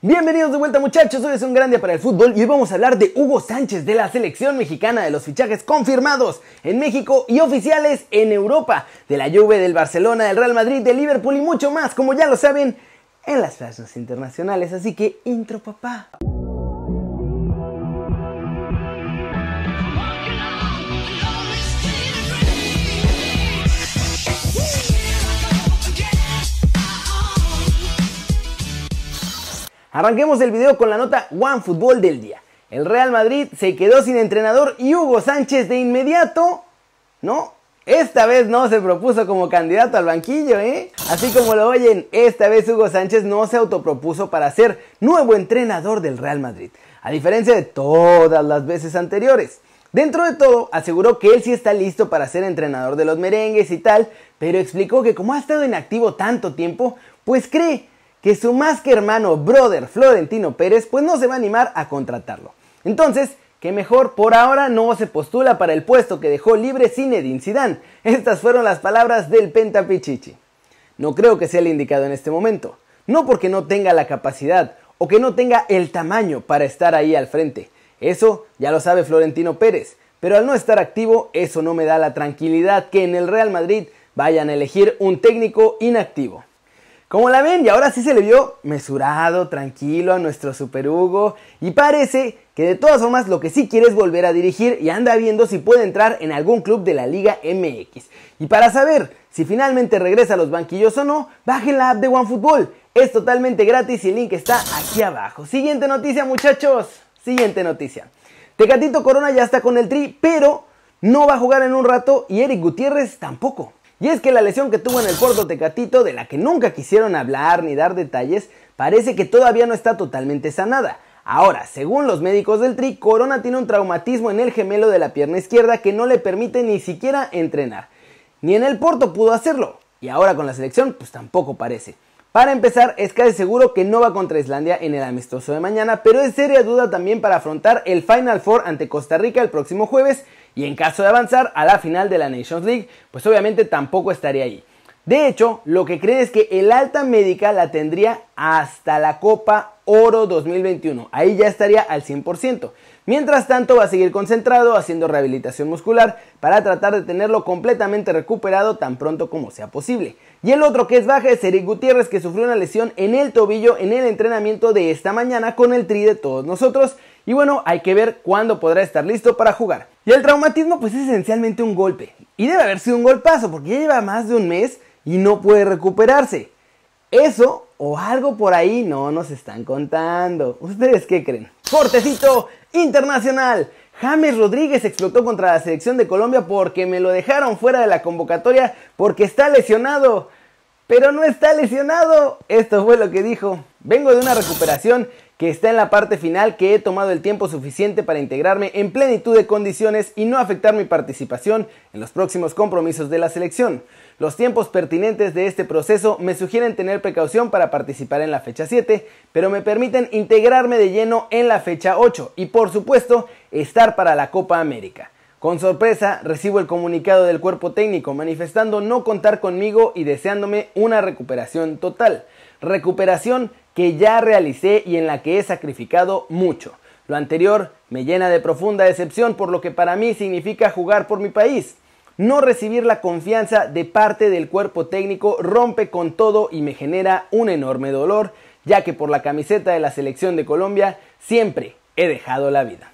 Bienvenidos de vuelta muchachos, hoy es un gran día para el fútbol y hoy vamos a hablar de Hugo Sánchez de la selección mexicana, de los fichajes confirmados en México y oficiales en Europa, de la Juve, del Barcelona, del Real Madrid, del Liverpool y mucho más, como ya lo saben, en las flashes internacionales, así que intro papá. Arranquemos el video con la nota One Fútbol del día. El Real Madrid se quedó sin entrenador y Hugo Sánchez de inmediato, ¿no? Esta vez no se propuso como candidato al banquillo, ¿eh? Así como lo oyen, esta vez Hugo Sánchez no se autopropuso para ser nuevo entrenador del Real Madrid, a diferencia de todas las veces anteriores. Dentro de todo, aseguró que él sí está listo para ser entrenador de los merengues y tal, pero explicó que como ha estado inactivo tanto tiempo, pues cree que su más que hermano brother Florentino Pérez pues no se va a animar a contratarlo. Entonces, que mejor por ahora no se postula para el puesto que dejó libre Zinedine Zidane. Estas fueron las palabras del Pentapichichi. No creo que sea el indicado en este momento. No porque no tenga la capacidad o que no tenga el tamaño para estar ahí al frente. Eso ya lo sabe Florentino Pérez. Pero al no estar activo, eso no me da la tranquilidad que en el Real Madrid vayan a elegir un técnico inactivo. Como la ven, y ahora sí se le vio mesurado, tranquilo a nuestro Super Hugo. Y parece que de todas formas lo que sí quiere es volver a dirigir y anda viendo si puede entrar en algún club de la Liga MX. Y para saber si finalmente regresa a los banquillos o no, bajen la app de OneFootball. Es totalmente gratis y el link está aquí abajo. Siguiente noticia muchachos. Siguiente noticia. Tecatito Corona ya está con el tri, pero no va a jugar en un rato y Eric Gutiérrez tampoco. Y es que la lesión que tuvo en el Porto Tecatito, de la que nunca quisieron hablar ni dar detalles, parece que todavía no está totalmente sanada. Ahora, según los médicos del Tri, Corona tiene un traumatismo en el gemelo de la pierna izquierda que no le permite ni siquiera entrenar. Ni en el Porto pudo hacerlo. Y ahora con la selección, pues tampoco parece. Para empezar, es casi seguro que no va contra Islandia en el amistoso de mañana, pero es seria duda también para afrontar el Final Four ante Costa Rica el próximo jueves y en caso de avanzar a la final de la Nations League, pues obviamente tampoco estaría ahí. De hecho, lo que creen es que el alta médica la tendría hasta la Copa Oro 2021. Ahí ya estaría al 100%. Mientras tanto, va a seguir concentrado haciendo rehabilitación muscular para tratar de tenerlo completamente recuperado tan pronto como sea posible. Y el otro que es baja es Eric Gutiérrez, que sufrió una lesión en el tobillo en el entrenamiento de esta mañana con el tri de todos nosotros. Y bueno, hay que ver cuándo podrá estar listo para jugar. Y el traumatismo pues es esencialmente un golpe. Y debe haber sido un golpazo porque ya lleva más de un mes y no puede recuperarse. Eso o algo por ahí no nos están contando. ¿Ustedes qué creen? Cortecito internacional. James Rodríguez explotó contra la selección de Colombia porque me lo dejaron fuera de la convocatoria porque está lesionado. Pero no está lesionado. Esto fue lo que dijo. Vengo de una recuperación que está en la parte final, que he tomado el tiempo suficiente para integrarme en plenitud de condiciones y no afectar mi participación en los próximos compromisos de la selección. Los tiempos pertinentes de este proceso me sugieren tener precaución para participar en la fecha 7, pero me permiten integrarme de lleno en la fecha 8 y por supuesto estar para la Copa América. Con sorpresa recibo el comunicado del cuerpo técnico manifestando no contar conmigo y deseándome una recuperación total. Recuperación que ya realicé y en la que he sacrificado mucho. Lo anterior me llena de profunda decepción por lo que para mí significa jugar por mi país. No recibir la confianza de parte del cuerpo técnico rompe con todo y me genera un enorme dolor, ya que por la camiseta de la selección de Colombia siempre he dejado la vida.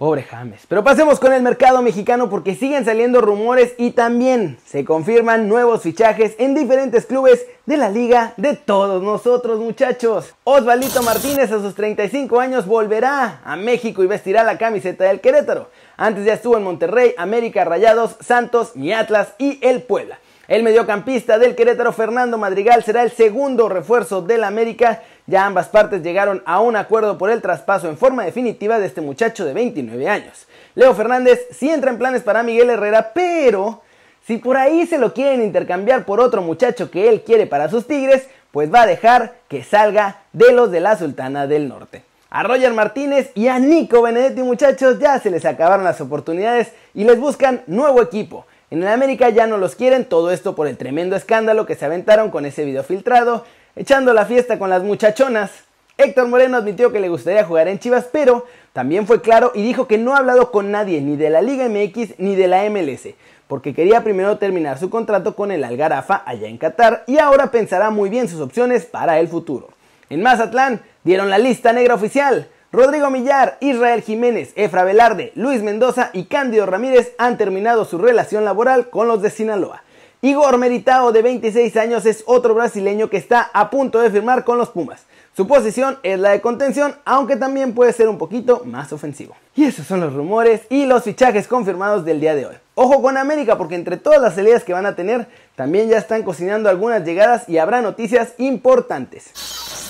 Pobre James. Pero pasemos con el mercado mexicano porque siguen saliendo rumores y también se confirman nuevos fichajes en diferentes clubes de la liga de todos nosotros muchachos. Osvaldito Martínez a sus 35 años volverá a México y vestirá la camiseta del Querétaro. Antes ya estuvo en Monterrey, América, Rayados, Santos, Mi Atlas y el Puebla. El mediocampista del Querétaro Fernando Madrigal será el segundo refuerzo del América. Ya ambas partes llegaron a un acuerdo por el traspaso en forma definitiva de este muchacho de 29 años. Leo Fernández sí entra en planes para Miguel Herrera, pero si por ahí se lo quieren intercambiar por otro muchacho que él quiere para sus Tigres, pues va a dejar que salga de los de la Sultana del Norte. A Roger Martínez y a Nico Benedetti muchachos ya se les acabaron las oportunidades y les buscan nuevo equipo. En el América ya no los quieren, todo esto por el tremendo escándalo que se aventaron con ese video filtrado, echando la fiesta con las muchachonas. Héctor Moreno admitió que le gustaría jugar en Chivas, pero también fue claro y dijo que no ha hablado con nadie, ni de la Liga MX ni de la MLS, porque quería primero terminar su contrato con el Algarafa allá en Qatar y ahora pensará muy bien sus opciones para el futuro. En Mazatlán dieron la lista negra oficial. Rodrigo Millar, Israel Jiménez, Efra Velarde, Luis Mendoza y Cándido Ramírez han terminado su relación laboral con los de Sinaloa. Igor Meritao, de 26 años, es otro brasileño que está a punto de firmar con los Pumas. Su posición es la de contención, aunque también puede ser un poquito más ofensivo. Y esos son los rumores y los fichajes confirmados del día de hoy. Ojo con América porque entre todas las salidas que van a tener, también ya están cocinando algunas llegadas y habrá noticias importantes.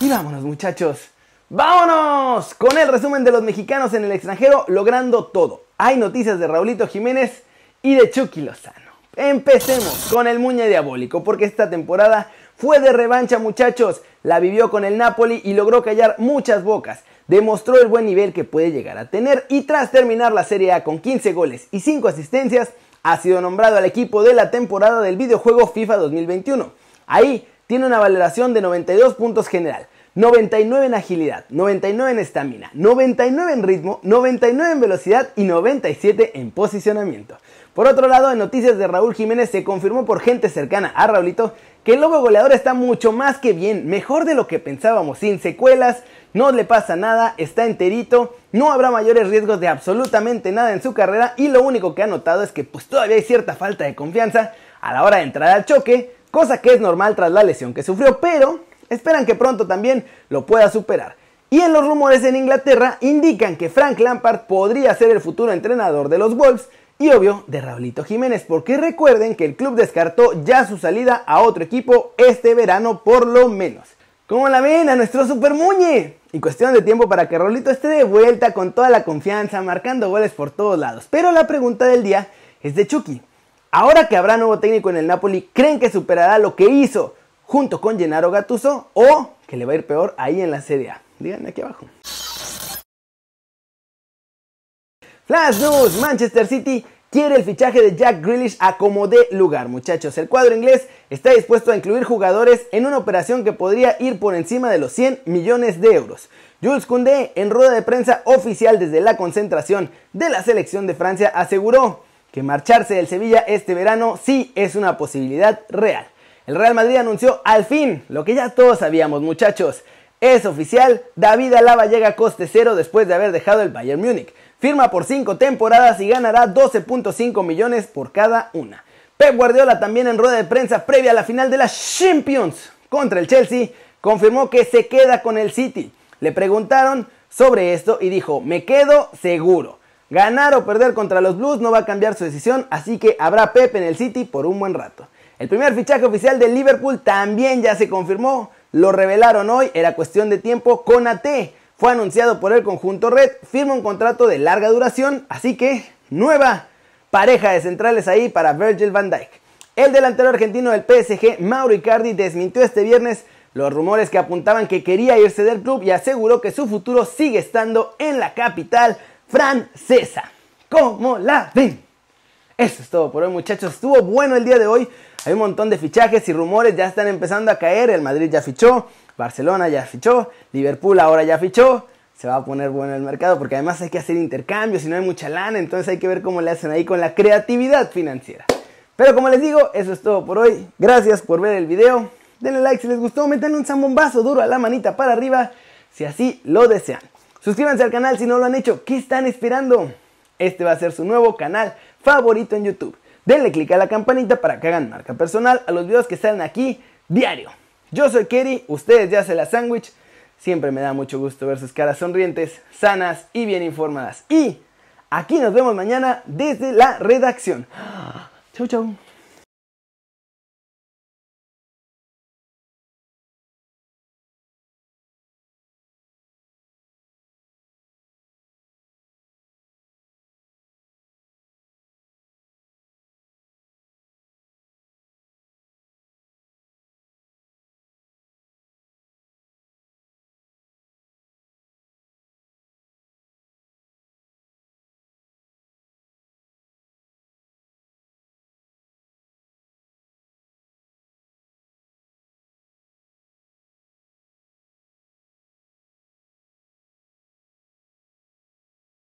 Y vámonos muchachos. ¡Vámonos! Con el resumen de los mexicanos en el extranjero logrando todo. Hay noticias de Raulito Jiménez y de Chucky Lozano. Empecemos con el Muñe Diabólico porque esta temporada fue de revancha muchachos, la vivió con el Napoli y logró callar muchas bocas. Demostró el buen nivel que puede llegar a tener y tras terminar la Serie A con 15 goles y 5 asistencias, ha sido nombrado al equipo de la temporada del videojuego FIFA 2021. Ahí tiene una valoración de 92 puntos general, 99 en agilidad, 99 en estamina, 99 en ritmo, 99 en velocidad y 97 en posicionamiento. Por otro lado, en noticias de Raúl Jiménez se confirmó por gente cercana a Raulito que el lobo goleador está mucho más que bien, mejor de lo que pensábamos, sin secuelas, no le pasa nada, está enterito, no habrá mayores riesgos de absolutamente nada en su carrera y lo único que ha notado es que pues todavía hay cierta falta de confianza a la hora de entrar al choque, cosa que es normal tras la lesión que sufrió, pero esperan que pronto también lo pueda superar. Y en los rumores en Inglaterra indican que Frank Lampard podría ser el futuro entrenador de los Wolves y obvio de Raulito Jiménez, porque recuerden que el club descartó ya su salida a otro equipo este verano por lo menos. ¿Cómo la ven a nuestro Super Muñe? Y cuestión de tiempo para que Raulito esté de vuelta con toda la confianza, marcando goles por todos lados. Pero la pregunta del día es de Chucky. Ahora que habrá nuevo técnico en el Napoli, ¿creen que superará lo que hizo junto con Gennaro Gattuso o que le va a ir peor ahí en la Serie A? Díganme aquí abajo. Flash News, Manchester City quiere el fichaje de Jack Grealish a como de lugar, muchachos. El cuadro inglés está dispuesto a incluir jugadores en una operación que podría ir por encima de los 100 millones de euros. Jules Koundé, en rueda de prensa oficial desde la concentración de la selección de Francia, aseguró que marcharse del Sevilla este verano sí es una posibilidad real. El Real Madrid anunció al fin lo que ya todos sabíamos, muchachos. Es oficial, David Alaba llega a coste cero después de haber dejado el Bayern Múnich. Firma por 5 temporadas y ganará 12.5 millones por cada una. Pep Guardiola también en rueda de prensa previa a la final de la Champions contra el Chelsea confirmó que se queda con el City. Le preguntaron sobre esto y dijo, me quedo seguro. Ganar o perder contra los Blues no va a cambiar su decisión, así que habrá Pep en el City por un buen rato. El primer fichaje oficial del Liverpool también ya se confirmó, lo revelaron hoy, era cuestión de tiempo con AT fue anunciado por el conjunto Red, firma un contrato de larga duración, así que nueva pareja de centrales ahí para Virgil van Dijk. El delantero argentino del PSG, Mauro Icardi, desmintió este viernes los rumores que apuntaban que quería irse del club y aseguró que su futuro sigue estando en la capital francesa. ¿Cómo la ven? Eso es todo por hoy muchachos, estuvo bueno el día de hoy, hay un montón de fichajes y rumores ya están empezando a caer, el Madrid ya fichó, Barcelona ya fichó, Liverpool ahora ya fichó, se va a poner bueno el mercado porque además hay que hacer intercambios y no hay mucha lana, entonces hay que ver cómo le hacen ahí con la creatividad financiera. Pero como les digo, eso es todo por hoy. Gracias por ver el video. Denle like si les gustó, metan un zambombazo duro a la manita para arriba si así lo desean. Suscríbanse al canal si no lo han hecho. ¿Qué están esperando? Este va a ser su nuevo canal favorito en YouTube. Denle click a la campanita para que hagan marca personal a los videos que salen aquí diario. Yo soy Kerry, ustedes ya se la sándwich. Siempre me da mucho gusto ver sus caras sonrientes, sanas y bien informadas. Y aquí nos vemos mañana desde la redacción. Chau, chau.